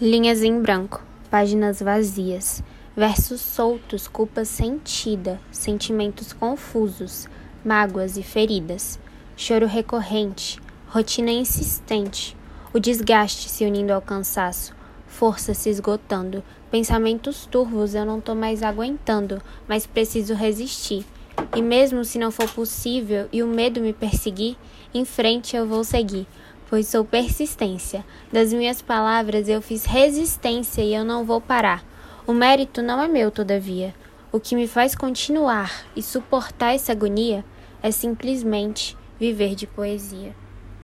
Linhas em branco, páginas vazias, versos soltos, culpa sentida, sentimentos confusos, mágoas e feridas, choro recorrente, rotina insistente, o desgaste se unindo ao cansaço, força se esgotando, pensamentos turvos eu não tô mais aguentando, mas preciso resistir. E mesmo se não for possível e o medo me perseguir, em frente eu vou seguir pois sou persistência. Das minhas palavras eu fiz resistência e eu não vou parar. O mérito não é meu, todavia. O que me faz continuar e suportar essa agonia é simplesmente viver de poesia.